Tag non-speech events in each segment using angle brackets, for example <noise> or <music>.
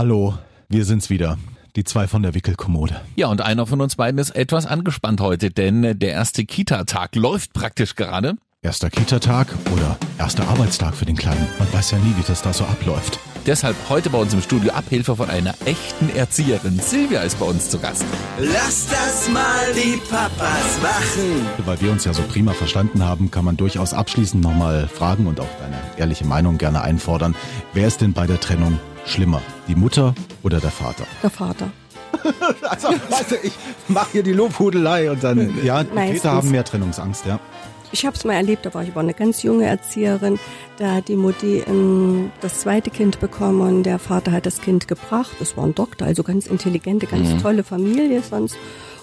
Hallo, wir sind's wieder. Die zwei von der Wickelkommode. Ja, und einer von uns beiden ist etwas angespannt heute, denn der erste Kita-Tag läuft praktisch gerade. Erster Kita-Tag oder erster Arbeitstag für den Kleinen. Man weiß ja nie, wie das da so abläuft. Deshalb heute bei uns im Studio Abhilfe von einer echten Erzieherin. Silvia ist bei uns zu Gast. Lass das mal die Papas machen. Weil wir uns ja so prima verstanden haben, kann man durchaus abschließend nochmal fragen und auch deine ehrliche Meinung gerne einfordern. Wer ist denn bei der Trennung schlimmer? Die Mutter oder der Vater? Der Vater. <laughs> Also, du, ich mache hier die Lobhudelei und dann, ja, Meistens. Väter haben mehr Trennungsangst, ja. Ich habe es mal erlebt, da war ich aber eine ganz junge Erzieherin. Da hat die Mutti ähm, das zweite Kind bekommen und der Vater hat das Kind gebracht. Das war ein Doktor, also ganz intelligente, ganz tolle Familie sonst.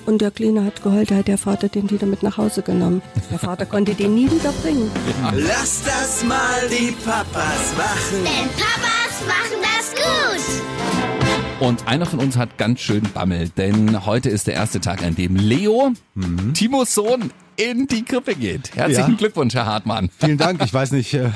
Und der Kleine hat geheult, da hat der Vater den wieder mit nach Hause genommen. Der Vater <laughs> konnte den nie wieder bringen. Lass das mal die Papas machen. Denn Papas machen das gut. Und einer von uns hat ganz schön Bammel, denn heute ist der erste Tag, an dem Leo, Timos Sohn, in die Krippe geht. Herzlichen Ja. Glückwunsch, Herr Hartmann. Vielen Dank. Ich weiß nicht, äh,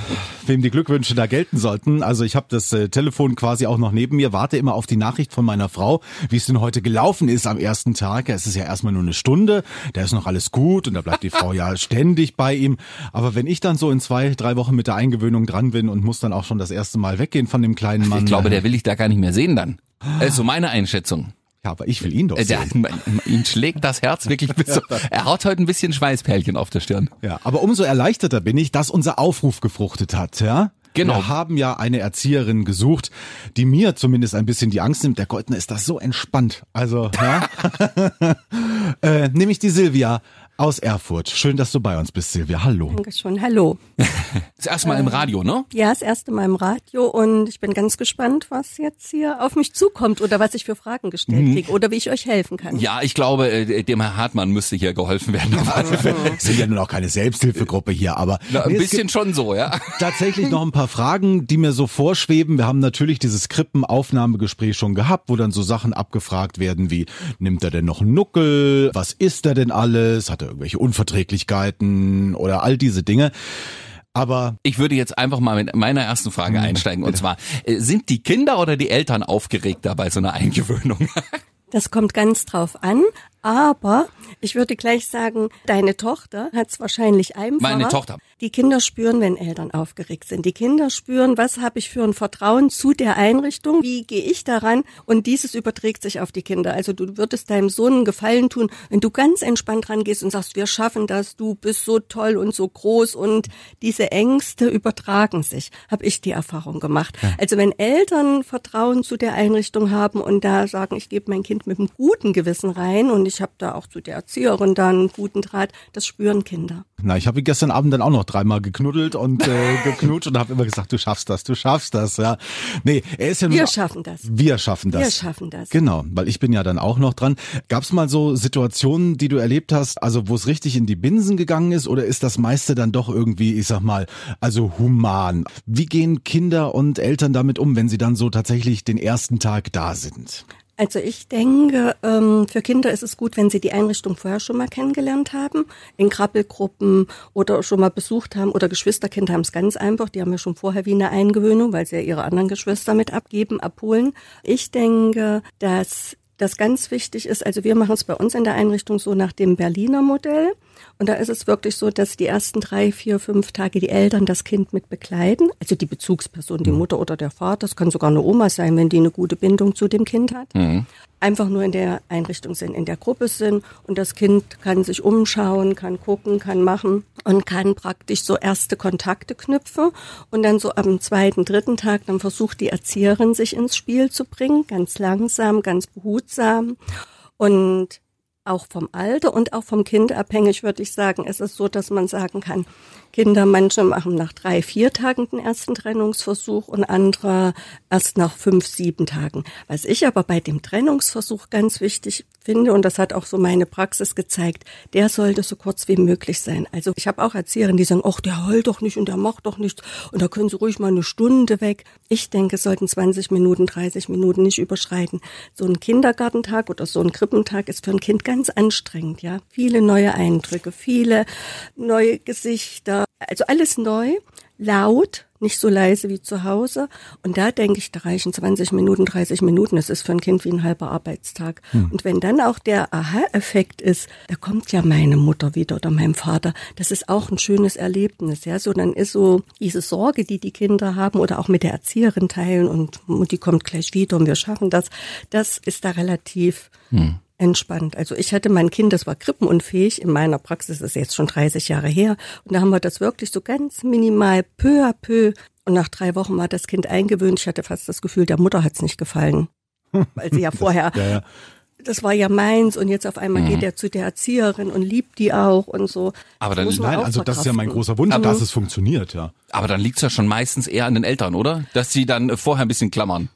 wem die Glückwünsche da gelten sollten. Also ich habe das äh, Telefon quasi auch noch neben mir, warte immer auf die Nachricht von meiner Frau, wie es denn heute gelaufen ist am ersten Tag. Es ist ja erstmal nur eine Stunde, da ist noch alles gut und da bleibt die Frau ja <laughs> ständig bei ihm. Aber wenn ich dann so in zwei, drei Wochen mit der Eingewöhnung dran bin und muss dann auch schon das erste Mal weggehen von dem kleinen Mann. Ich glaube, äh, der will ich da gar nicht mehr sehen dann. Das ist so meine Einschätzung. Ja, aber ich will ihn doch Äh, Der, sehen. <laughs> ihn schlägt das Herz wirklich bis so. <laughs> Er hat heute ein bisschen Schweißperlchen auf der Stirn. Ja, aber umso erleichterter bin ich, dass unser Aufruf gefruchtet hat, ja? Genau. Wir haben ja eine Erzieherin gesucht, die mir zumindest ein bisschen die Angst nimmt. Der Goldner ist da so entspannt. Also, ja. <laughs> äh, nämlich die Silvia aus Erfurt. Schön, dass du bei uns bist, Silvia. Hallo. Dankeschön. Hallo. <laughs> Das erste Mal im Radio, ne? Ja, das erste Mal im Radio und ich bin ganz gespannt, was jetzt hier auf mich zukommt oder was ich für Fragen gestellt kriege oder wie ich euch helfen kann. Ja, ich glaube, äh, dem Herr Hartmann müsste hier geholfen werden. Wir sind ja nun auch keine Selbsthilfegruppe hier, aber Na, ein Nee, bisschen schon so, ja. tatsächlich noch ein paar <laughs> Fragen, die mir so vorschweben. Wir haben natürlich dieses Krippenaufnahmegespräch schon gehabt, wo dann so Sachen abgefragt werden wie, nimmt er denn noch einen Nuckel? Was isst er denn alles? Hat er irgendwelche Unverträglichkeiten oder all diese Dinge? Aber Ich würde jetzt einfach mal mit meiner ersten Frage einsteigen. Und zwar, äh, sind die Kinder oder die Eltern aufgeregter bei so einer Eingewöhnung? <laughs> Das kommt ganz drauf an, aber ich würde gleich sagen, deine Tochter hat es wahrscheinlich einfacher. Meine Tochter. Die Kinder spüren, wenn Eltern aufgeregt sind. Die Kinder spüren, was habe ich für ein Vertrauen zu der Einrichtung, wie gehe ich daran und dieses überträgt sich auf die Kinder. Also du würdest deinem Sohn einen Gefallen tun, wenn du ganz entspannt rangehst und sagst, wir schaffen das, du bist so toll und so groß und diese Ängste übertragen sich, habe ich die Erfahrung gemacht. Also wenn Eltern Vertrauen zu der Einrichtung haben und da sagen, ich gebe mein Kind mit einem guten Gewissen rein und ich habe da auch zu der Erzieherin dann einen guten Draht, das spüren Kinder. na, ich habe gestern Abend dann auch noch dreimal geknuddelt und äh, <laughs> geknutscht und habe immer gesagt, du schaffst das, du schaffst das. Ja, nee, er ist ja nun Wir schaffen das. Wir schaffen das. Wir schaffen das. Genau, weil ich bin ja dann auch noch dran. Gab es mal so Situationen, die du erlebt hast, also wo es richtig in die Binsen gegangen ist, oder ist das meiste dann doch irgendwie, ich sag mal, also human? Wie gehen Kinder und Eltern damit um, wenn sie dann so tatsächlich den ersten Tag da sind? Also ich denke, ähm, für Kinder ist es gut, wenn sie die Einrichtung vorher schon mal kennengelernt haben, in Krabbelgruppen oder schon mal besucht haben oder Geschwisterkinder haben es ganz einfach, die haben ja schon vorher wie eine Eingewöhnung, weil sie ja ihre anderen Geschwister mit abgeben, abholen. Ich denke, dass das ganz wichtig ist, also wir machen es bei uns in der Einrichtung so nach dem Berliner Modell. Und da ist es wirklich so, dass die ersten drei, vier, fünf Tage die Eltern das Kind mit begleiten. Also die Bezugsperson, die Mutter oder der Vater. Das kann sogar eine Oma sein, wenn die eine gute Bindung zu dem Kind hat. Einfach nur in der Einrichtung sind, in der Gruppe sind. Und das Kind kann sich umschauen, kann gucken, kann machen und kann praktisch so erste Kontakte knüpfen. Und dann so am zweiten, dritten Tag, dann versucht die Erzieherin sich ins Spiel zu bringen. Ganz langsam, ganz behutsam. Und auch vom Alter und auch vom Kind abhängig, würde ich sagen. Es ist so, dass man sagen kann, Kinder, manche machen nach drei, vier Tagen den ersten Trennungsversuch und andere erst nach fünf, sieben Tagen. Was ich aber bei dem Trennungsversuch ganz wichtig finde, und das hat auch so meine Praxis gezeigt, der sollte so kurz wie möglich sein. Also ich habe auch Erzieherinnen, die sagen, ach, der heult doch nicht und der macht doch nichts und da können sie ruhig mal eine Stunde weg. Ich denke, sollten 20 Minuten, 30 Minuten nicht überschreiten. So ein Kindergartentag oder so ein Krippentag ist für ein Kind ganz anstrengend, ja. Viele neue Eindrücke, viele neue Gesichter, also alles neu. laut, nicht so leise wie zu Hause. Und da denke ich, da reichen 20 Minuten, 30 Minuten. Das ist für ein Kind wie ein halber Arbeitstag. Und wenn dann auch der Aha-Effekt ist, da kommt ja meine Mutter wieder oder mein Vater, das ist auch ein schönes Erlebnis. Ja, so dann ist so diese Sorge, die die Kinder haben oder auch mit der Erzieherin teilen und Mutti kommt gleich wieder und wir schaffen das. Das ist da relativ entspannt. Also ich hatte mein Kind, das war krippenunfähig. In meiner Praxis das ist jetzt schon 30 Jahre her. Und da haben wir das wirklich so ganz minimal, peu à peu. Und nach drei Wochen war das Kind eingewöhnt. Ich hatte fast das Gefühl, der Mutter hat's nicht gefallen. <laughs> Weil sie ja vorher, Ja, ja. das war ja meins und jetzt auf einmal geht er zu der Erzieherin und liebt die auch und so. Aber dann- Nein, also das ist ja mein großer Wunsch, Aber- dass es funktioniert, ja. Aber dann liegt's ja schon meistens eher an den Eltern, oder? Dass sie dann vorher ein bisschen klammern.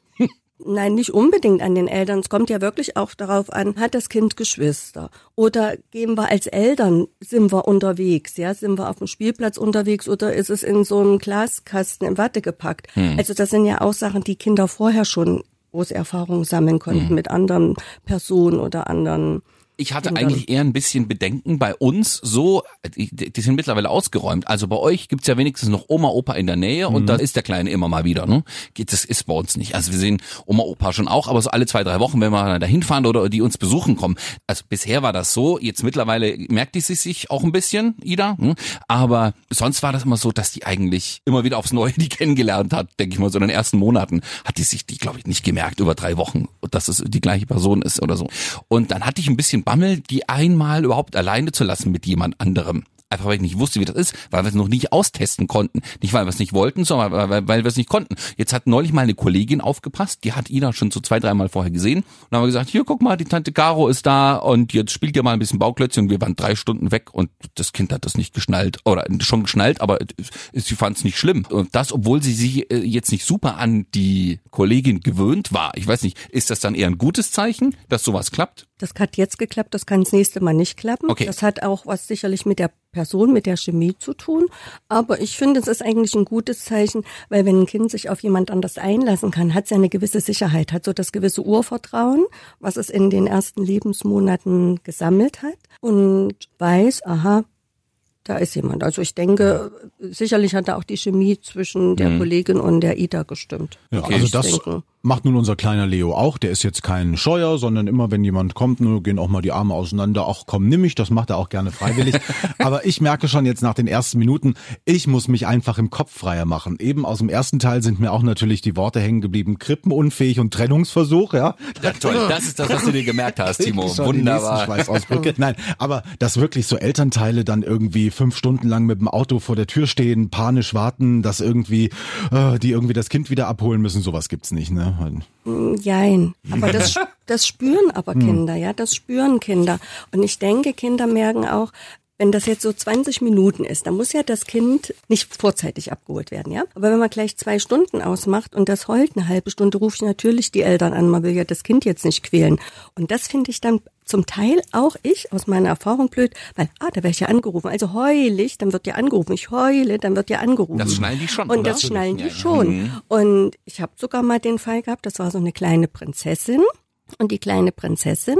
Nein, nicht unbedingt an den Eltern. Es kommt ja wirklich auch darauf an, hat das Kind Geschwister? Oder gehen wir als Eltern, sind wir unterwegs? Ja, sind wir auf dem Spielplatz unterwegs oder ist es in so einem Glaskasten in Watte gepackt? Also das sind ja auch Sachen, die Kinder vorher schon große Erfahrungen sammeln konnten mit anderen Personen oder anderen Ich hatte eigentlich eher ein bisschen Bedenken bei uns so, die, die sind mittlerweile ausgeräumt. Also bei euch gibt's ja wenigstens noch Oma, Opa in der Nähe und da ist der Kleine immer mal wieder. Ne? Das ist bei uns nicht. Also wir sehen Oma, Opa schon auch, aber so alle zwei, drei Wochen, wenn wir da hinfahren oder die uns besuchen kommen. Also bisher war das so, jetzt mittlerweile merkt die sie sich auch ein bisschen, Ida. Hm? Aber sonst war das immer so, dass die eigentlich immer wieder aufs Neue <laughs> die kennengelernt hat, denke ich mal, so in den ersten Monaten hat die sich die, glaube ich, nicht gemerkt über drei Wochen, dass es die gleiche Person ist oder so. Und dann hatte ich ein bisschen Bammel, die einmal überhaupt alleine zu lassen mit jemand anderem. Einfach weil ich nicht wusste, wie das ist, weil wir es noch nicht austesten konnten. Nicht, weil wir es nicht wollten, sondern weil, weil, weil wir es nicht konnten. Jetzt hat neulich mal eine Kollegin aufgepasst, die hat Ina schon so zwei, dreimal vorher gesehen. Und dann haben wir gesagt, hier, guck mal, die Tante Caro ist da und jetzt spielt ihr mal ein bisschen Bauklötzchen. Und wir waren drei Stunden weg und das Kind hat das nicht geschnallt. Oder schon geschnallt, aber sie fand es nicht schlimm. Und das, obwohl sie sich äh, jetzt nicht super an die Kollegin gewöhnt war. Ich weiß nicht, ist das dann eher ein gutes Zeichen, dass sowas klappt? Das hat jetzt geklappt, das kann das nächste Mal nicht klappen. Okay. Das hat auch was sicherlich mit der Person, mit der Chemie zu tun. Aber ich finde, es ist eigentlich ein gutes Zeichen, weil wenn ein Kind sich auf jemand anders einlassen kann, hat es ja eine gewisse Sicherheit, hat so das gewisse Urvertrauen, was es in den ersten Lebensmonaten gesammelt hat und weiß, aha, da ist jemand. Also ich denke, sicherlich hat da auch die Chemie zwischen der Kollegin und der Ida gestimmt. Ja, Würde also das denken. macht nun unser kleiner Leo auch. Der ist jetzt kein Scheuer, sondern immer wenn jemand kommt, nur gehen auch mal die Arme auseinander. Ach komm, nimm mich, das macht er auch gerne freiwillig. <laughs> Aber ich merke schon jetzt nach den ersten Minuten, ich muss mich einfach im Kopf freier machen. Eben aus dem ersten Teil sind mir auch natürlich die Worte hängen geblieben, krippenunfähig und Trennungsversuch, ja. Ja, toll. Das ist das, was du dir gemerkt hast, <laughs> Timo. Wunderbar. Nein, aber dass wirklich so Elternteile dann irgendwie fünf Stunden lang mit dem Auto vor der Tür stehen, panisch warten, dass irgendwie äh, die irgendwie das Kind wieder abholen müssen, sowas gibt's nicht, ne? Jein. Aber das, <laughs> das spüren aber Kinder, ja, das spüren Kinder. Und ich denke, Kinder merken auch, wenn das jetzt so 20 Minuten ist, dann muss ja das Kind nicht vorzeitig abgeholt werden, ja. Aber wenn man gleich zwei Stunden ausmacht und das heult eine halbe Stunde, rufe ich natürlich die Eltern an. Man will ja das Kind jetzt nicht quälen. Und das finde ich dann zum Teil auch ich aus meiner Erfahrung blöd, weil, ah, da werde ich ja angerufen. Also heul ich, dann wird ja angerufen. Ich heule, dann wird ja angerufen. Das schnallen die schon, Und oder? das schnallen die schon. Und ich habe sogar mal den Fall gehabt, das war so eine kleine Prinzessin. Und die kleine Prinzessin,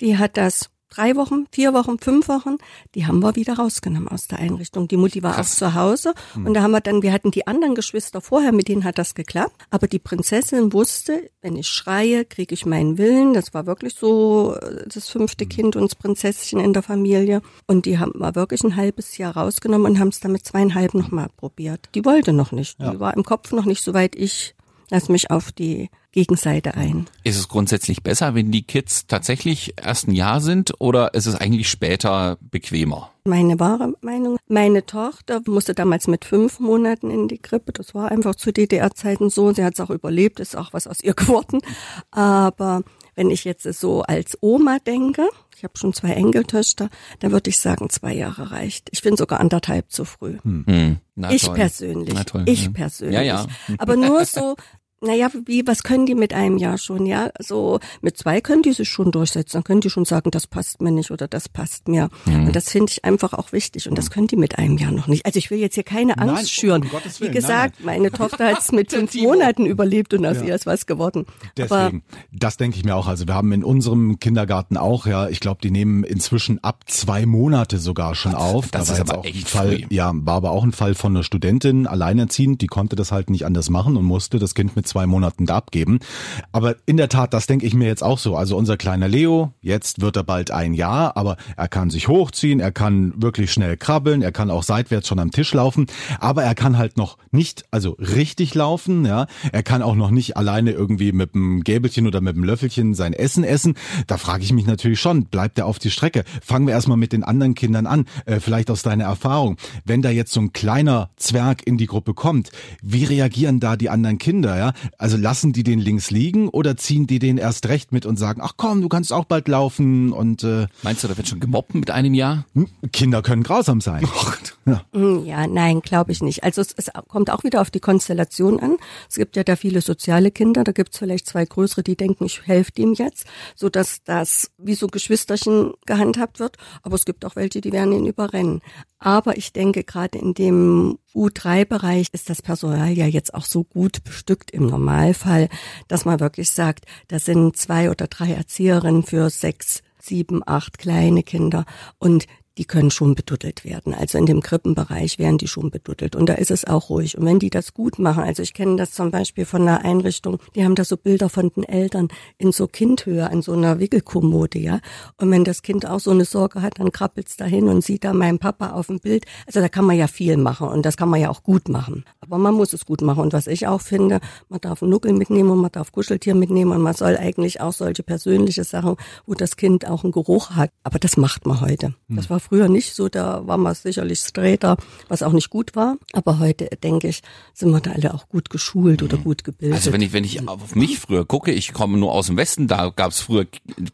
die hat das drei Wochen, vier Wochen, fünf Wochen, die haben wir wieder rausgenommen aus der Einrichtung. Die Mutti war auch zu Hause und da haben wir dann, wir hatten die anderen Geschwister vorher, mit denen hat das geklappt. Aber die Prinzessin wusste, wenn ich schreie, kriege ich meinen Willen. Das war wirklich so äh, das fünfte Kind und das Prinzesschen in der Familie. Und die haben wir wirklich ein halbes Jahr rausgenommen und haben es dann mit zweieinhalb nochmal probiert. Die wollte noch nicht. Die war im Kopf noch nicht so weit, ich lass mich auf die Gegenseite ein. Ist es grundsätzlich besser, wenn die Kids tatsächlich erst ein Jahr sind oder ist es eigentlich später bequemer? Meine wahre Meinung. Meine Tochter musste damals mit fünf Monaten in die Krippe. Das war einfach zu DDR-Zeiten so. Sie hat es auch überlebt, ist auch was aus ihr <laughs> geworden. Aber wenn ich jetzt so als Oma denke, ich habe schon zwei Enkeltöchter, dann würde ich sagen, zwei Jahre reicht. Ich bin sogar anderthalb zu früh. Hm. Na ich toll. persönlich. Na toll. Ich Ja. persönlich. Ja, ja. Aber nur so <laughs> Naja, wie, was können die mit einem Jahr schon, ja? So, mit zwei können die sich schon durchsetzen. Dann können die schon sagen, das passt mir nicht oder das passt mir. Mhm. Und das finde ich einfach auch wichtig. Und das können die mit einem Jahr noch nicht. Also ich will jetzt hier keine Angst Nein, schüren. um Gottes Wie Willen, gesagt, meine Tochter hat es mit <laughs> fünf Monaten überlebt und aus ihr ist was geworden. Deswegen, das denke ich mir auch. Also wir haben in unserem Kindergarten auch, ja, ich glaube, die nehmen inzwischen ab zwei Monate sogar schon auf. das Da ist aber auch ein echt Fall, früh. ja, war aber auch ein Fall von einer Studentin, alleinerziehend, die konnte das halt nicht anders machen und musste das Kind mit zwei Monaten da abgeben. Aber in der Tat, das denke ich mir jetzt auch so. Also unser kleiner Leo, jetzt wird er bald ein Jahr, aber er kann sich hochziehen, er kann wirklich schnell krabbeln, er kann auch seitwärts schon am Tisch laufen, aber er kann halt noch nicht, also richtig laufen, ja. Er kann auch noch nicht alleine irgendwie mit dem Gäbelchen oder mit dem Löffelchen sein Essen essen. Da frage ich mich natürlich schon, bleibt er auf die Strecke? Fangen wir erstmal mit den anderen Kindern an, äh, vielleicht aus deiner Erfahrung. Wenn da jetzt so ein kleiner Zwerg in die Gruppe kommt, wie reagieren da die anderen Kinder, ja? Also lassen die den links liegen oder ziehen die den erst recht mit und sagen, ach komm, du kannst auch bald laufen und äh, Meinst du, da wird schon gemobbt mit einem Jahr? hm, Kinder können grausam sein. <laughs> Ja. Ja, nein, glaube ich nicht. Also es, es kommt auch wieder auf die Konstellation an. Es gibt ja da viele soziale Kinder, da gibt es vielleicht zwei größere, die denken, ich helfe dem jetzt, so dass das wie so Geschwisterchen gehandhabt wird. Aber es gibt auch welche, die werden ihn überrennen. Aber ich denke, gerade in dem U3-Bereich ist das Personal ja jetzt auch so gut bestückt im Normalfall, dass man wirklich sagt, da sind zwei oder drei Erzieherinnen für sechs, sieben, acht kleine Kinder und die können schon beduddelt werden. Also in dem Krippenbereich werden die schon beduddelt. Und da ist es auch ruhig. Und wenn die das gut machen, also ich kenne das zum Beispiel von einer Einrichtung, die haben da so Bilder von den Eltern in so Kindhöhe an so einer Wickelkommode, ja. Und wenn das Kind auch so eine Sorge hat, dann krabbelt's dahin und sieht da meinen Papa auf dem Bild. Also da kann man ja viel machen und das kann man ja auch gut machen. Aber man muss es gut machen. Und was ich auch finde, man darf einen Nuckel mitnehmen und man darf Kuscheltier mitnehmen und man soll eigentlich auch solche persönliche Sachen, wo das Kind auch einen Geruch hat. Aber das macht man heute. Das war früher nicht so, da war man sicherlich straighter, was auch nicht gut war. Aber heute, denke ich, sind wir da alle auch gut geschult oder gut gebildet. Also wenn ich, wenn ich auf mich früher gucke, ich komme nur aus dem Westen, da gab es früher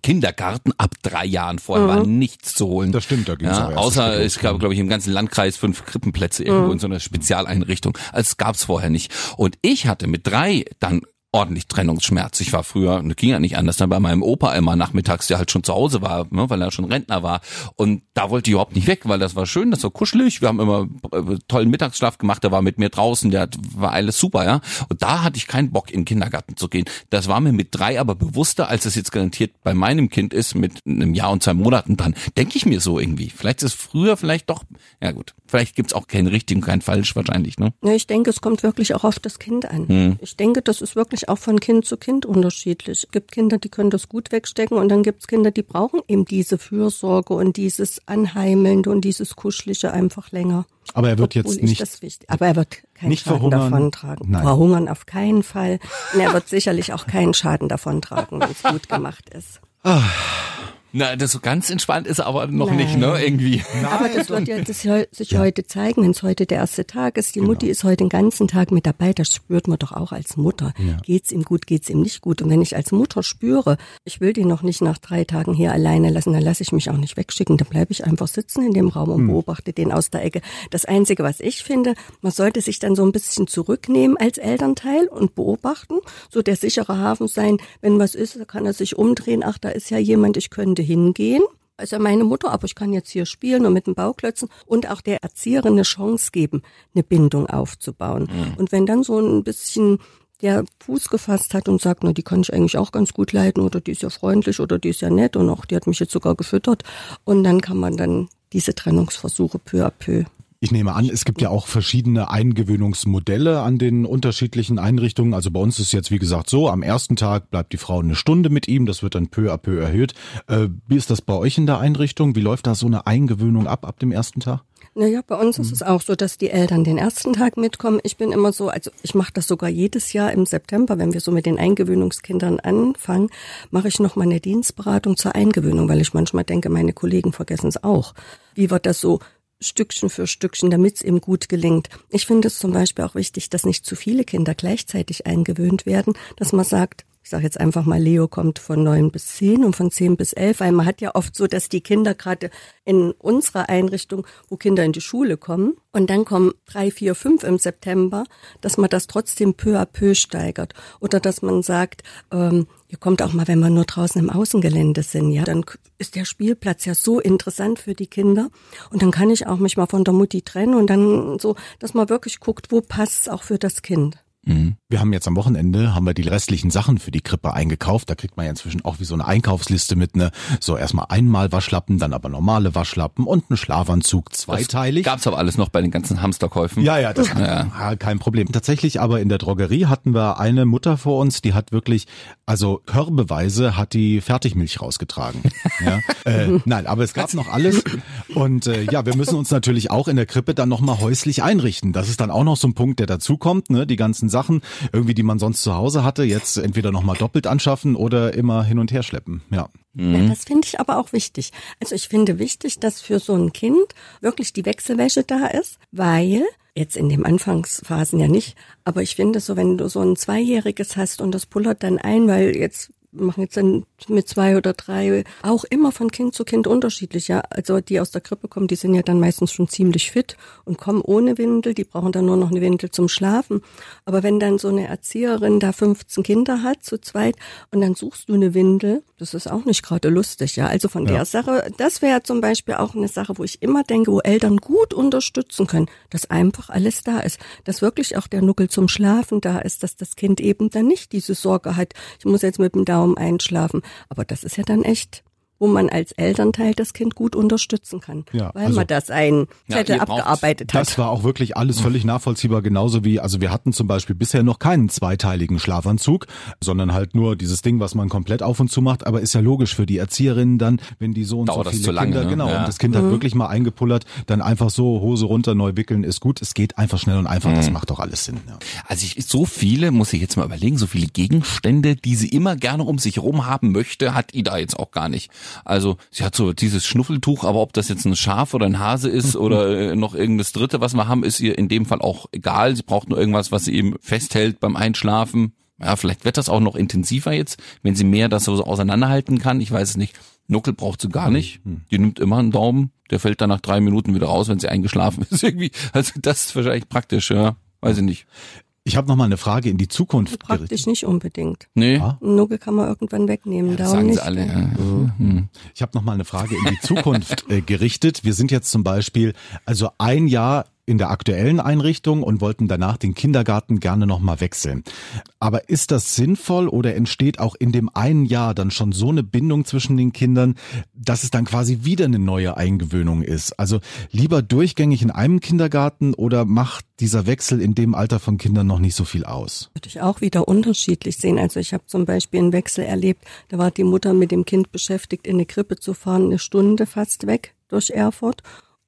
Kindergarten ab drei Jahren. Vorher war nichts zu holen. Das stimmt, da ging's ja, Außer es gab, glaube ich, im ganzen Landkreis fünf Krippenplätze irgendwo in so einer Spezialeinrichtung. Also es gab's vorher nicht. Und ich hatte mit drei dann ordentlich Trennungsschmerz. Ich war früher, das ging ja nicht anders, dann bei meinem Opa immer nachmittags, der halt schon zu Hause war, ne, weil er schon Rentner war. Und da wollte ich überhaupt nicht weg, weil das war schön, das war kuschelig. Wir haben immer äh, tollen Mittagsschlaf gemacht, der war mit mir draußen, der hat, war alles super, ja. Und da hatte ich keinen Bock, in den Kindergarten zu gehen. Das war mir mit drei aber bewusster, als es jetzt garantiert bei meinem Kind ist, mit einem Jahr und zwei Monaten dann. Denke ich mir so irgendwie. Vielleicht ist es früher, vielleicht doch, ja gut. Vielleicht gibt's auch keinen richtigen, keinen falsch wahrscheinlich, ne? Ja, ich denke, es kommt wirklich auch auf das Kind an. Ich denke, das ist wirklich auch von Kind zu Kind unterschiedlich. Es gibt Kinder, die können das gut wegstecken und dann gibt es Kinder, die brauchen eben diese Fürsorge und dieses Anheimelnde und dieses Kuschelige einfach länger. Aber er wird Obwohl jetzt ich nicht. Aber er wird keinen nicht Schaden verhungern. davon tragen. Nein. Verhungern auf keinen Fall. Und er wird sicherlich auch keinen Schaden davon tragen, wenn es gut gemacht ist. Na, das so ganz entspannt ist er aber noch Nein. nicht, ne? Irgendwie. Aber das wird ja das sich heute zeigen, wenn es heute der erste Tag ist. Die Mutti ist heute den ganzen Tag mit dabei. Das spürt man doch auch als Mutter. Geht's ihm gut, geht's ihm nicht gut? Und wenn ich als Mutter spüre, ich will den noch nicht nach drei Tagen hier alleine lassen, dann lasse ich mich auch nicht wegschicken. Dann bleibe ich einfach sitzen in dem Raum und beobachte den aus der Ecke. Das Einzige, was ich finde, man sollte sich dann so ein bisschen zurücknehmen als Elternteil und beobachten. So der sichere Hafen sein, wenn was ist, kann er sich umdrehen. Ach, da ist ja jemand, ich könnte hingehen ist ja meine Mutter, aber ich kann jetzt hier spielen und mit den Bauklötzen und auch der Erzieherin eine Chance geben, eine Bindung aufzubauen. Und wenn dann so ein bisschen der Fuß gefasst hat und sagt, na, die kann ich eigentlich auch ganz gut leiten oder die ist ja freundlich oder die ist ja nett und auch die hat mich jetzt sogar gefüttert. Und dann kann man dann diese Trennungsversuche peu à peu Ich nehme an, es gibt ja auch verschiedene Eingewöhnungsmodelle an den unterschiedlichen Einrichtungen. Also bei uns ist jetzt, wie gesagt, so, am ersten Tag bleibt die Frau eine Stunde mit ihm, das wird dann peu à peu erhöht. Äh, wie ist das bei euch in der Einrichtung? Wie läuft da so eine Eingewöhnung ab, ab dem ersten Tag? Naja, bei uns ist es auch so, dass die Eltern den ersten Tag mitkommen. Ich bin immer so, also ich mache das sogar jedes Jahr im September, wenn wir so mit den Eingewöhnungskindern anfangen, mache ich noch mal eine Dienstberatung zur Eingewöhnung, weil ich manchmal denke, meine Kollegen vergessen es auch. Wie wird das so Stückchen für Stückchen, damit es eben gut gelingt. Ich finde es zum Beispiel auch wichtig, dass nicht zu viele Kinder gleichzeitig eingewöhnt werden, dass man sagt, ich sage jetzt einfach mal, Leo kommt von neun bis zehn und von zehn bis elf, weil man hat ja oft so, dass die Kinder gerade in unserer Einrichtung, wo Kinder in die Schule kommen und dann kommen drei, vier, fünf im September, dass man das trotzdem peu à peu steigert. Oder dass man sagt, ähm, ihr kommt auch mal, wenn wir nur draußen im Außengelände sind, ja, dann ist der Spielplatz ja so interessant für die Kinder. Und dann kann ich auch mich mal von der Mutti trennen und dann so, dass man wirklich guckt, wo passt es auch für das Kind. Mhm. Wir haben jetzt am Wochenende, haben wir die restlichen Sachen für die Krippe eingekauft. Da kriegt man ja inzwischen auch wie so eine Einkaufsliste mit ne, so erstmal einmal Waschlappen, dann aber normale Waschlappen und einen Schlafanzug zweiteilig. Das gab's aber alles noch bei den ganzen Hamsterkäufen. Ja, ja, das <laughs> ja. kein Problem. Tatsächlich aber in der Drogerie hatten wir eine Mutter vor uns, die hat wirklich, also körbeweise hat die Fertigmilch rausgetragen. <laughs> ja. äh, nein, aber es gab noch alles und äh, ja, wir müssen uns natürlich auch in der Krippe dann nochmal häuslich einrichten. Das ist dann auch noch so ein Punkt, der dazukommt, ne, die ganzen Sachen, irgendwie, die man sonst zu Hause hatte, jetzt entweder nochmal doppelt anschaffen oder immer hin und her schleppen. Ja. Ja, das finde ich aber auch wichtig. Also ich finde wichtig, dass für so ein Kind wirklich die Wechselwäsche da ist, weil jetzt in den Anfangsphasen ja nicht, aber ich finde so, wenn du so ein Zweijähriges hast und das pullert dann ein, weil jetzt machen jetzt dann mit zwei oder drei auch immer von Kind zu Kind unterschiedlich. Ja, also die aus der Krippe kommen, die sind ja dann meistens schon ziemlich fit und kommen ohne Windel. Die brauchen dann nur noch eine Windel zum Schlafen. Aber wenn dann so eine Erzieherin da 15 Kinder hat zu zweit und dann suchst du eine Windel, das ist auch nicht gerade lustig. Ja, also von ja. der Sache, das wäre zum Beispiel auch eine Sache, wo ich immer denke, wo Eltern gut unterstützen können, dass einfach alles da ist, dass wirklich auch der Nuckel zum Schlafen da ist, dass das Kind eben dann nicht diese Sorge hat, ich muss jetzt mit dem Daumen Raum einschlafen. Aber das ist ja dann echt wo man als Elternteil das Kind gut unterstützen kann, ja, weil also, man das ein Zettel ja, abgearbeitet hat. Das war auch wirklich alles völlig nachvollziehbar, genauso wie, also wir hatten zum Beispiel bisher noch keinen zweiteiligen Schlafanzug, sondern halt nur dieses Ding, was man komplett auf und zu macht, aber ist ja logisch für die Erzieherinnen dann, wenn die so und Dauert so viele lange, Kinder, ne? genau, ja. und das Kind hat mhm. wirklich mal eingepullert, dann einfach so Hose runter, neu wickeln, ist gut, es geht einfach schnell und einfach, mhm. das macht doch alles Sinn. Ja. Also ich, so viele, muss ich jetzt mal überlegen, so viele Gegenstände, die sie immer gerne um sich herum haben möchte, hat Ida jetzt auch gar nicht. Also sie hat so dieses Schnuffeltuch, aber ob das jetzt ein Schaf oder ein Hase ist <laughs> oder äh, noch irgendeines Dritte, was wir haben, ist ihr in dem Fall auch egal. Sie braucht nur irgendwas, was sie eben festhält beim Einschlafen. Ja, vielleicht wird das auch noch intensiver jetzt, wenn sie mehr das so auseinanderhalten kann. Ich weiß es nicht. Nuckel braucht sie gar nicht. Die nimmt immer einen Daumen. Der fällt dann nach drei Minuten wieder raus, wenn sie eingeschlafen <laughs> ist. Irgendwie. Also das ist wahrscheinlich praktisch, ja. Weiß ich nicht. Ich habe noch mal eine Frage in die Zukunft. Praktisch nicht unbedingt. Nee. Ja? Nuggel kann man irgendwann wegnehmen. Ja, das sagen nicht. sie alle. Ja. Mhm. Ich habe noch mal eine Frage in die Zukunft äh, gerichtet. Wir sind jetzt zum Beispiel also ein Jahr in der aktuellen Einrichtung und wollten danach den Kindergarten gerne nochmal wechseln. Aber ist das sinnvoll oder entsteht auch in dem einen Jahr dann schon so eine Bindung zwischen den Kindern, dass es dann quasi wieder eine neue Eingewöhnung ist? Also lieber durchgängig in einem Kindergarten oder macht dieser Wechsel in dem Alter von Kindern noch nicht so viel aus? Würde ich auch wieder unterschiedlich sehen. Also ich habe zum Beispiel einen Wechsel erlebt, da war die Mutter mit dem Kind beschäftigt, in eine Krippe zu fahren, eine Stunde fast weg durch Erfurt.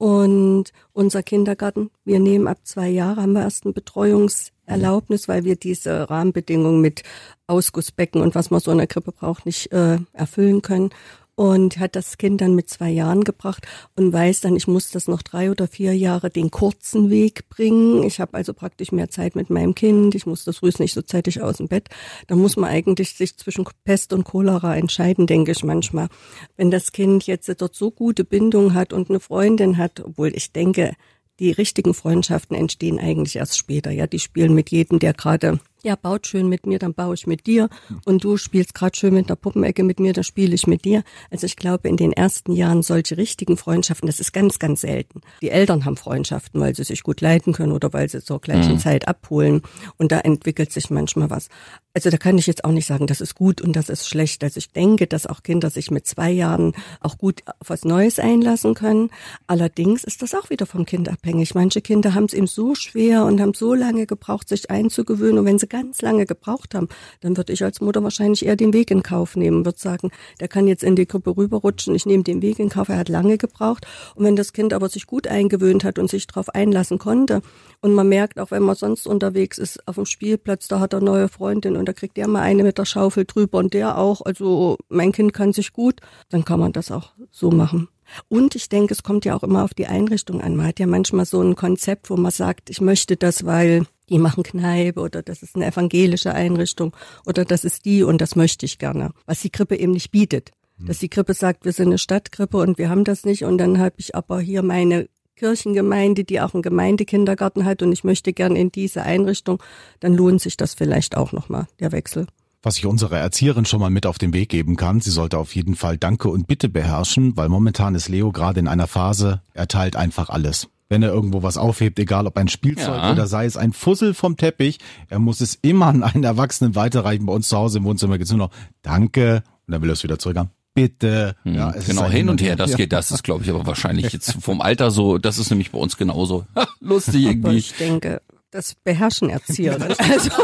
Und unser Kindergarten, wir nehmen ab zwei Jahre, haben wir erst ein Betreuungserlaubnis, weil wir diese Rahmenbedingungen mit Ausgussbecken und was man so in der Krippe braucht, nicht äh, erfüllen können und hat das Kind dann mit zwei Jahren gebracht und weiß dann, ich muss das noch drei oder vier Jahre den kurzen Weg bringen. Ich habe also praktisch mehr Zeit mit meinem Kind. Ich muss das früh nicht so zeitig aus dem Bett. Da muss man eigentlich sich zwischen Pest und Cholera entscheiden, denke ich manchmal. Wenn das Kind jetzt dort so gute Bindung hat und eine Freundin hat, obwohl ich denke, die richtigen Freundschaften entstehen eigentlich erst später. Ja, die spielen mit jedem, der gerade ja, baut schön mit mir, dann baue ich mit dir. Und du spielst gerade schön mit der Puppenecke mit mir, dann spiele ich mit dir. Also ich glaube, in den ersten Jahren solche richtigen Freundschaften, das ist ganz, ganz selten. Die Eltern haben Freundschaften, weil sie sich gut leiten können oder weil sie zur gleichen mhm. Zeit abholen. Und da entwickelt sich manchmal was. Also da kann ich jetzt auch nicht sagen, das ist gut und das ist schlecht. Also ich denke, dass auch Kinder sich mit zwei Jahren auch gut auf was Neues einlassen können. Allerdings ist das auch wieder vom Kind abhängig. Manche Kinder haben es eben so schwer und haben so lange gebraucht, sich einzugewöhnen. Und wenn sie ganz lange gebraucht haben, dann würde ich als Mutter wahrscheinlich eher den Weg in Kauf nehmen, würde sagen, der kann jetzt in die Gruppe rüberrutschen, ich nehme den Weg in Kauf, er hat lange gebraucht. Und wenn das Kind aber sich gut eingewöhnt hat und sich darauf einlassen konnte und man merkt, auch wenn man sonst unterwegs ist auf dem Spielplatz, da hat er neue Freundin und da kriegt der mal eine mit der Schaufel drüber und der auch, also mein Kind kann sich gut, dann kann man das auch so machen. Und ich denke, es kommt ja auch immer auf die Einrichtung an. Man hat ja manchmal so ein Konzept, wo man sagt, ich möchte das, weil die machen Kneipe oder das ist eine evangelische Einrichtung oder das ist die und das möchte ich gerne, was die Krippe eben nicht bietet. Dass die Krippe sagt, wir sind eine Stadtkrippe und wir haben das nicht und dann habe ich aber hier meine Kirchengemeinde, die auch einen Gemeindekindergarten hat und ich möchte gern in diese Einrichtung, dann lohnt sich das vielleicht auch nochmal, der Wechsel. Was ich unserer Erzieherin schon mal mit auf den Weg geben kann, sie sollte auf jeden Fall Danke und Bitte beherrschen, weil momentan ist Leo gerade in einer Phase, er teilt einfach alles. Wenn er irgendwo was aufhebt, egal ob ein Spielzeug Ja. oder sei es ein Fussel vom Teppich, er muss es immer an einen Erwachsenen weiterreichen. Bei uns zu Hause im Wohnzimmer geht's nur noch Danke und dann will er es wieder zurück haben. Bitte. Ja, es ist Genau, hin und her, das Ja. geht, das ist, glaube ich, aber wahrscheinlich jetzt vom Alter so, das ist nämlich bei uns genauso. <laughs> Lustig Aber irgendwie. ich denke, das beherrschen Erzieherinnen. <laughs> Also <laughs>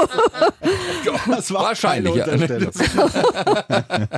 Das war Wahrscheinlich, ja. <laughs>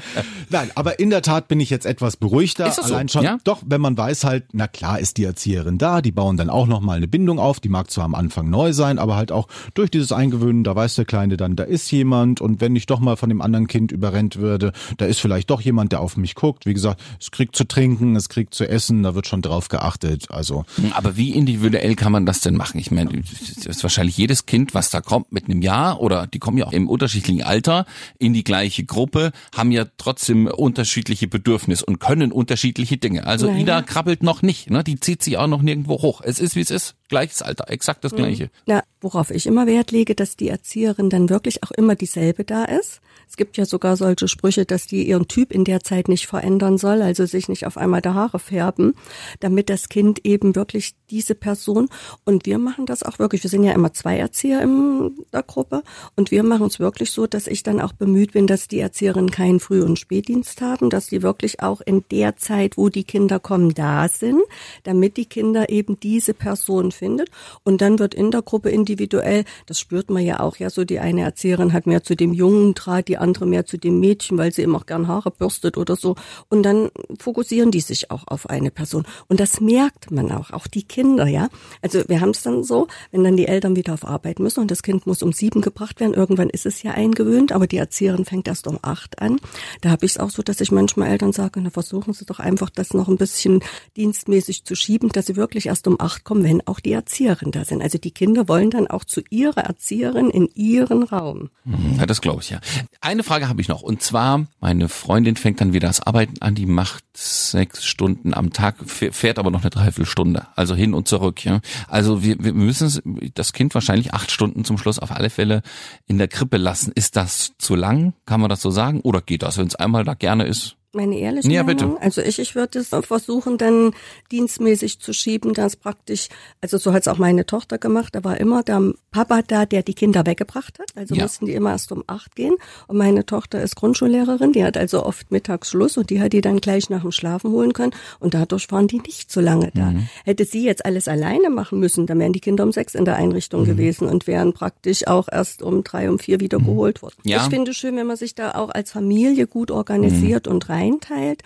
Nein, aber in der Tat bin ich jetzt etwas beruhigter. Ist das so? Allein schon, Ja? doch, wenn man weiß halt, na klar ist die Erzieherin da, die bauen dann auch nochmal eine Bindung auf, die mag zwar am Anfang neu sein, aber halt auch durch dieses Eingewöhnen, da weiß der Kleine dann, da ist jemand und wenn ich doch mal von dem anderen Kind überrennt würde, da ist vielleicht doch jemand, der auf mich guckt. Wie gesagt, es kriegt zu trinken, es kriegt zu essen, da wird schon drauf geachtet. Also Aber wie individuell kann man das denn machen? Ich meine, es ist wahrscheinlich jedes Kind, was da kommt mit einem Jahr oder die kommen ja auch im unterschiedlichen Alter in die gleiche Gruppe, haben ja trotzdem unterschiedliche Bedürfnisse und können unterschiedliche Dinge. Also Naja. Ida krabbelt noch nicht, ne? Die zieht sich auch noch nirgendwo hoch. Es ist wie es ist, gleiches Alter, exakt das gleiche. Na, worauf ich immer Wert lege, dass die Erzieherin dann wirklich auch immer dieselbe da ist. Es gibt ja sogar solche Sprüche, dass die ihren Typ in der Zeit nicht verändern soll, also sich nicht auf einmal der Haare färben, damit das Kind eben wirklich diese Person und wir machen das auch wirklich. Wir sind ja immer zwei Erzieher in der Gruppe und wir machen es wirklich so, dass ich dann auch bemüht bin, dass die Erzieherinnen keinen Früh- und Spätdienst haben, dass die wirklich auch in der Zeit, wo die Kinder kommen, da sind, damit die Kinder eben diese Person findet und dann wird in der Gruppe individuell, das spürt man ja auch, ja, so die eine Erzieherin hat mehr zu dem Jungen Draht, die andere mehr zu dem Mädchen, weil sie immer auch gern Haare bürstet oder so und dann fokussieren die sich auch auf eine Person und das merkt man auch, auch die Kinder, ja. Also wir haben es dann so, wenn dann die Eltern wieder auf Arbeit müssen und das Kind muss um sieben gebracht werden, irgendwann ist es ja eingewöhnt, aber die Erzieherin fängt erst um acht an. Da habe ich es auch so, dass ich manchmal Eltern sage, na versuchen Sie doch einfach das noch ein bisschen dienstmäßig zu schieben, dass sie wirklich erst um acht kommen, wenn auch die Erzieherin da sind. Also die Kinder wollen dann auch zu ihrer Erzieherin in ihren Raum. Ja, das glaube ich ja. Eine Frage habe ich noch und zwar, meine Freundin fängt dann wieder das Arbeiten an, die macht sechs Stunden am Tag, fährt aber noch eine Dreiviertelstunde, also hin und zurück. Ja. Also wir, wir müssen das Kind wahrscheinlich acht Stunden zum Schluss auf alle Fälle in der Krippe lassen. Ist das zu lang? Kann man das so sagen? Oder geht das, wenn es einmal da gerne ist? Meine ehrliche Ja, Meinung? bitte. Also ich, ich würde es versuchen, dann dienstmäßig zu schieben, dass praktisch, also so hat es auch meine Tochter gemacht, da war immer der Papa da, der die Kinder weggebracht hat. Also Ja. mussten die immer erst um acht gehen. Und meine Tochter ist Grundschullehrerin, die hat also oft mittags Schluss und die hat die dann gleich nach dem Schlafen holen können. Und dadurch waren die nicht so lange da. Mhm. Hätte sie jetzt alles alleine machen müssen, dann wären die Kinder um sechs in der Einrichtung Mhm. gewesen und wären praktisch auch erst um drei, um vier wieder geholt worden. Ja. Ich finde es schön, wenn man sich da auch als Familie gut organisiert und reinteilt.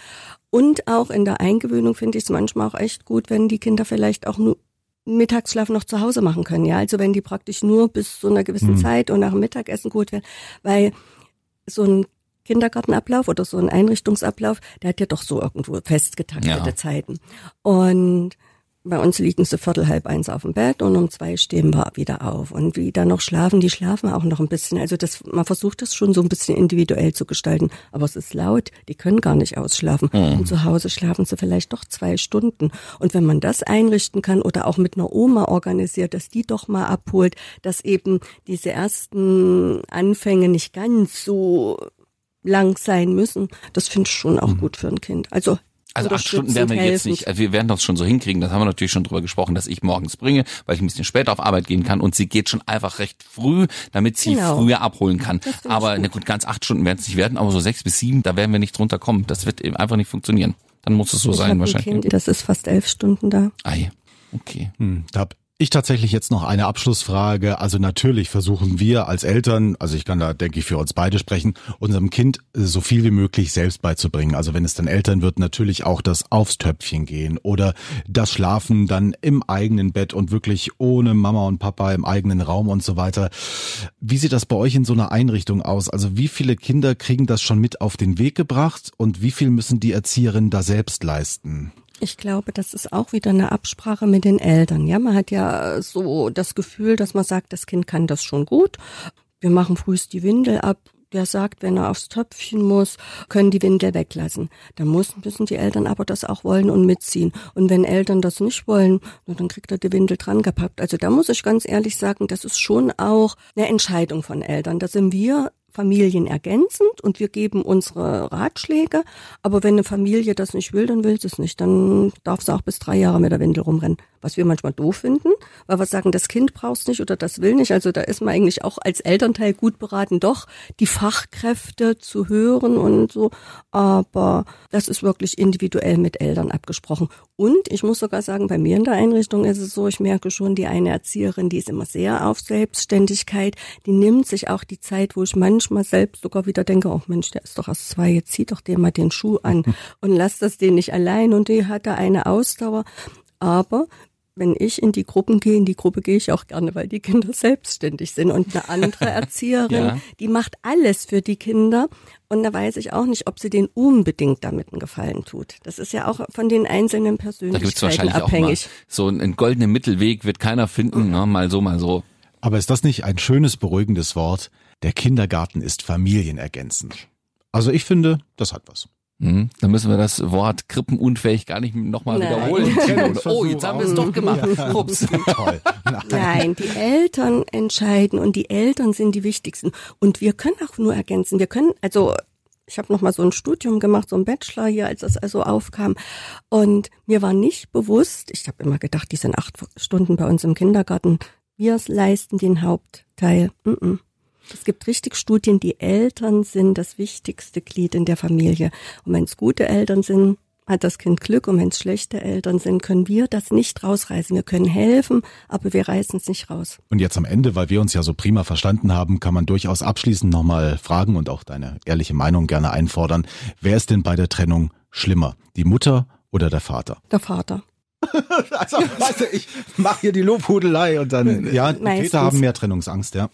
Und auch in der Eingewöhnung finde ich es manchmal auch echt gut, wenn die Kinder vielleicht auch nur Mittagsschlaf noch zu Hause machen können. Ja, also wenn die praktisch nur bis zu einer gewissen Zeit und nach dem Mittagessen gut werden, weil so ein Kindergartenablauf oder so ein Einrichtungsablauf, der hat ja doch so irgendwo festgetaktete Ja. Zeiten. Und bei uns liegen sie viertel halb eins auf dem Bett und um zwei stehen wir wieder auf. Und wie dann noch schlafen, die schlafen auch noch ein bisschen. Also das, man versucht das schon so ein bisschen individuell zu gestalten. Aber es ist laut, die können gar nicht ausschlafen. Und zu Hause schlafen sie vielleicht doch zwei Stunden. Und wenn man das einrichten kann oder auch mit einer Oma organisiert, dass die doch mal abholt, dass eben diese ersten Anfänge nicht ganz so lang sein müssen, das finde ich schon auch gut für ein Kind. Also Also acht Stunden werden wir jetzt nicht, also wir werden das schon so hinkriegen, das haben wir natürlich schon drüber gesprochen, dass ich morgens bringe, weil ich ein bisschen später auf Arbeit gehen kann und sie geht schon einfach recht früh, damit sie Genau. früher abholen kann. Aber gut. na gut, ganz acht Stunden werden es nicht werden, aber so sechs bis sieben, da werden wir nicht drunter kommen. Das wird eben einfach nicht funktionieren. Dann muss es so ich sein wahrscheinlich. Kind, das ist fast elf Stunden da. Ei, okay. Hm, da ich tatsächlich jetzt noch eine Abschlussfrage. Also natürlich versuchen wir als Eltern, also ich kann da, denke ich, für uns beide sprechen, unserem Kind so viel wie möglich selbst beizubringen. Also wenn es dann Eltern wird, natürlich auch das aufs Töpfchen gehen oder das Schlafen dann im eigenen Bett und wirklich ohne Mama und Papa im eigenen Raum und so weiter. Wie sieht das bei euch in so einer Einrichtung aus? Also wie viele Kinder kriegen das schon mit auf den Weg gebracht und wie viel müssen die Erzieherinnen da selbst leisten? Ich glaube, das ist auch wieder eine Absprache mit den Eltern. Ja, man hat ja so das Gefühl, dass man sagt, das Kind kann das schon gut. Wir machen frühst die Windel ab. Der sagt, wenn er aufs Töpfchen muss, können die Windel weglassen. Da müssen die Eltern aber das auch wollen und mitziehen. Und wenn Eltern das nicht wollen, dann kriegt er die Windel dran gepackt. Also da muss ich ganz ehrlich sagen, das ist schon auch eine Entscheidung von Eltern. Da sind wir familienergänzend und wir geben unsere Ratschläge. Aber wenn eine Familie das nicht will, dann will sie es nicht. Dann darf sie auch bis drei Jahre mit der Windel rumrennen. Was wir manchmal doof finden, weil wir sagen, das Kind braucht nicht oder das will nicht. Also da ist man eigentlich auch als Elternteil gut beraten, doch die Fachkräfte zu hören und so. Aber das ist wirklich individuell mit Eltern abgesprochen. Und ich muss sogar sagen, bei mir in der Einrichtung ist es so, ich merke schon, die eine Erzieherin, die ist immer sehr auf Selbstständigkeit, die nimmt sich auch die Zeit, wo ich manchmal selbst sogar wieder denke, oh Mensch, der ist doch erst zwei, jetzt zieh doch dem mal den Schuh an <laughs> und lass das den nicht allein und die hat da eine Ausdauer. Aber wenn ich in die Gruppen gehe, in die Gruppe gehe ich auch gerne, weil die Kinder selbstständig sind. Und eine andere <laughs> Erzieherin, Ja. die macht alles für die Kinder. Und da weiß ich auch nicht, ob sie denen unbedingt damit einen Gefallen tut. Das ist ja auch von den einzelnen Da gibt's Persönlichkeiten wahrscheinlich auch mal abhängig. so einen, einen goldenen Mittelweg wird keiner finden, ne? mal so, mal so. Aber ist das nicht ein schönes, beruhigendes Wort? Der Kindergarten ist familienergänzend. Also ich finde, das hat was. Hm, dann müssen wir das Wort krippenunfähig gar nicht nochmal wiederholen. <laughs> Oh, jetzt haben wir es doch gemacht. Ups. <laughs> Toll. Nein. Nein, die Eltern entscheiden und die Eltern sind die wichtigsten. Und wir können auch nur ergänzen. Wir können, also ich habe noch mal so ein Studium gemacht, so ein Bachelor hier, als das also aufkam. Und mir war nicht bewusst, ich habe immer gedacht, die sind acht Stunden bei uns im Kindergarten. Wir leisten den Hauptteil. Mm -mm. Es gibt richtig Studien, die Eltern sind das wichtigste Glied in der Familie. Und wenn es gute Eltern sind, hat das Kind Glück. Und wenn es schlechte Eltern sind, können wir das nicht rausreißen. Wir können helfen, aber wir reißen es nicht raus. Und jetzt am Ende, weil wir uns ja so prima verstanden haben, kann man durchaus abschließend nochmal fragen und auch deine ehrliche Meinung gerne einfordern. Wer ist denn bei der Trennung schlimmer? Die Mutter oder der Vater? Der Vater. <laughs> Also, weißt du, ich mache hier die Lobhudelei und dann, ja, Meistens. Väter haben mehr Trennungsangst, ja.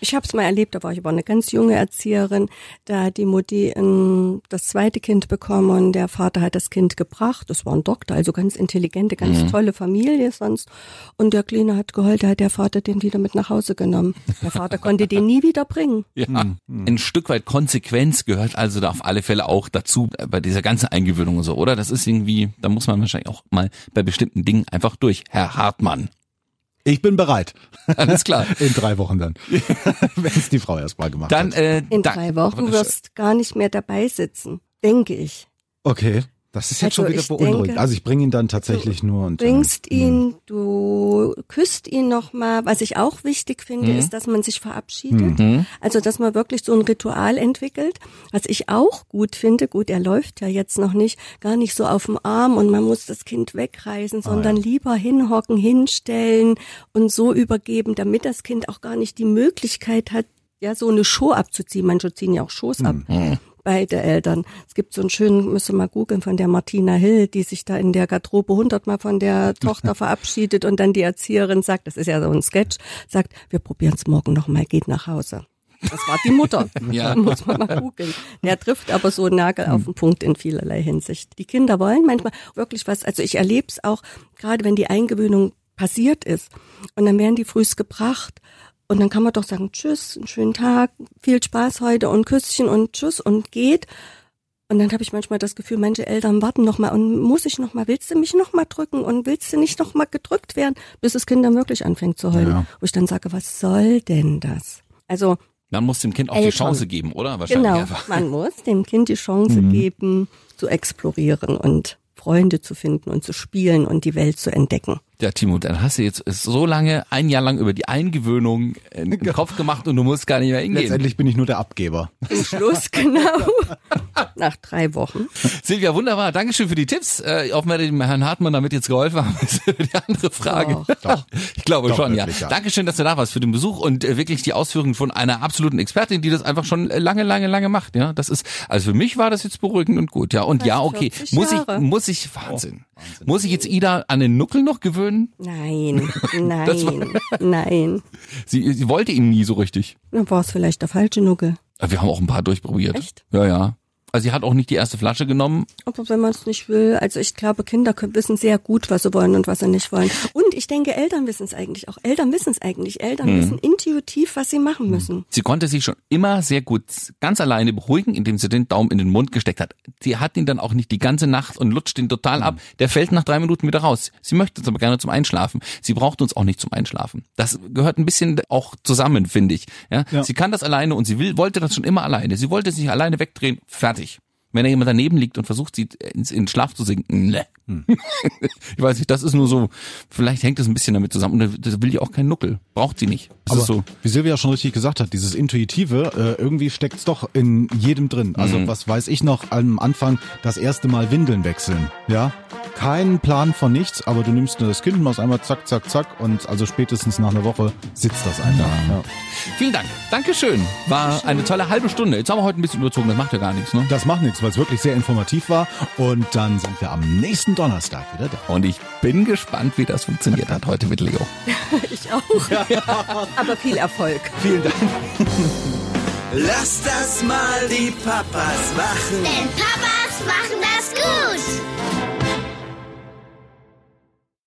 Ich habe es mal erlebt, da war ich aber eine ganz junge Erzieherin. Da hat die Mutti ähm, das zweite Kind bekommen und der Vater hat das Kind gebracht. Das war ein Doktor, also ganz intelligente, ganz tolle Familie sonst. Und der Kleine hat geheult, da hat der Vater den wieder mit nach Hause genommen. Der Vater konnte den nie wieder bringen. <laughs> Ja, ein Stück weit Konsequenz gehört also da auf alle Fälle auch dazu äh, bei dieser ganzen Eingewöhnung und so, oder? Das ist irgendwie, da muss man wahrscheinlich auch mal bei bestimmten Dingen einfach durch. Herr Hartmann. Ich bin bereit. Alles klar. <laughs> In drei Wochen dann. <laughs> Wenn es die Frau erstmal gemacht Dann hat. äh, In drei Wochen wirst gar nicht mehr dabei sitzen, denke ich. Okay. Das ist jetzt Also schon wieder beunruhigend. denke, also ich bringe ihn dann tatsächlich nur und. bringst äh, ihn, du küsst ihn nochmal. Was ich auch wichtig finde, Mhm. ist, dass man sich verabschiedet. Also, dass man wirklich so ein Ritual entwickelt. Was ich auch gut finde, gut, er läuft ja jetzt noch nicht, gar nicht so auf dem Arm und man muss das Kind Ah, wegreißen, sondern lieber hinhocken, hinstellen und so übergeben, damit das Kind auch gar nicht die Möglichkeit hat, ja, so eine Show abzuziehen. Manche ziehen ja auch Shows ab. Mhm. Beide Eltern. Es gibt so einen schönen, müsst ihr mal googeln, von der Martina Hill, die sich da in der Garderobe hundertmal von der <laughs> Tochter verabschiedet und dann die Erzieherin sagt, das ist ja so ein Sketch, sagt, wir probieren es morgen nochmal, geht nach Hause. Das war die Mutter. <laughs> Ja. Muss man mal googeln. Der trifft aber so einen Nagel auf den Punkt in vielerlei Hinsicht. Die Kinder wollen manchmal wirklich was, also ich erlebe es auch, gerade wenn die Eingewöhnung passiert ist und dann werden die frühst gebracht und dann kann man doch sagen, tschüss, einen schönen Tag, viel Spaß heute und Küsschen und tschüss und geht. Und dann habe ich manchmal das Gefühl, manche Eltern warten noch mal und muss ich noch mal, willst du mich noch mal drücken und willst du nicht noch mal gedrückt werden, bis das Kind dann wirklich anfängt zu heulen. Ja. Wo ich dann sage, was soll denn das? Also man muss dem Kind auch die Eltern. Chance geben, oder? Wahrscheinlich genau, einfach. man <laughs> muss dem Kind die Chance geben, zu explorieren und Freunde zu finden und zu spielen und die Welt zu entdecken. Ja, Timo, dann hast du jetzt so lange, ein Jahr lang über die Eingewöhnung in den Kopf gemacht und du musst gar nicht mehr hingehen. Letztendlich bin ich nur der Abgeber. Im Schluss, <laughs> genau. Nach drei Wochen. Silvia, wunderbar. Dankeschön für die Tipps. Äh, wir dem Herrn Hartmann damit jetzt geholfen haben, <laughs> ist die andere Frage. Doch. Doch. <laughs> Ich glaube Doch, schon, ja. wirklich, ja. Dankeschön, dass du da warst für den Besuch und äh, wirklich die Ausführungen von einer absoluten Expertin, die das einfach schon äh, lange, lange, lange macht. Ja, das ist, also für mich war das jetzt beruhigend und gut. Ja, und ja, okay. 40 Muss ich, muss ich, Wahnsinn. Muss ich jetzt Ida an den Nuckel noch gewöhnen? Nein, <laughs> Das nein, nein. Sie, sie wollte ihn nie so richtig. Dann war es vielleicht der falsche Nuckel. Wir haben auch ein paar durchprobiert. Echt? Ja, ja. Also sie hat auch nicht die erste Flasche genommen. Aber wenn man es nicht will, also ich glaube, Kinder können, wissen sehr gut, was sie wollen und was sie nicht wollen. Und ich denke, Eltern wissen es eigentlich auch. Eltern wissen es eigentlich. Eltern Mhm. wissen intuitiv, was sie machen müssen. Sie konnte sich schon immer sehr gut ganz alleine beruhigen, indem sie den Daumen in den Mund gesteckt hat. Sie hat ihn dann auch nicht die ganze Nacht und lutscht ihn total ab. Der fällt nach drei Minuten wieder raus. Sie möchte es aber gerne zum Einschlafen. Sie braucht uns auch nicht zum Einschlafen. Das gehört ein bisschen auch zusammen, finde ich. Ja? Ja. Sie kann das alleine und sie will, wollte das schon immer alleine. Sie wollte sich alleine wegdrehen. Fertig. Wenn da jemand daneben liegt und versucht, sie ins, in den Schlaf zu sinken, ne. <laughs> ich weiß nicht, das ist nur so, vielleicht hängt das ein bisschen damit zusammen. Und das will die auch kein Nuckel. Braucht sie nicht. Das Aber ist so. wie Silvia schon richtig gesagt hat, dieses Intuitive, äh, irgendwie steckt's doch in jedem drin. Also Mhm. was weiß ich noch am Anfang, das erste Mal Windeln wechseln. Ja, kein Plan von nichts, aber du nimmst nur das Kind, machst einmal zack, zack, zack und also spätestens nach einer Woche sitzt das einfach. Ja. Vielen Dank. Dankeschön. War eine tolle halbe Stunde. Jetzt haben wir heute ein bisschen überzogen, das macht ja gar nichts, ne? Das macht nichts, weil es wirklich sehr informativ war. Und dann sind wir am nächsten Donnerstag wieder da. Und ich bin gespannt, wie das funktioniert hat heute mit Leo. <laughs> Ich auch. Aber viel Erfolg. Vielen Dank. Lass das mal die Papas machen. Denn Papas machen das gut.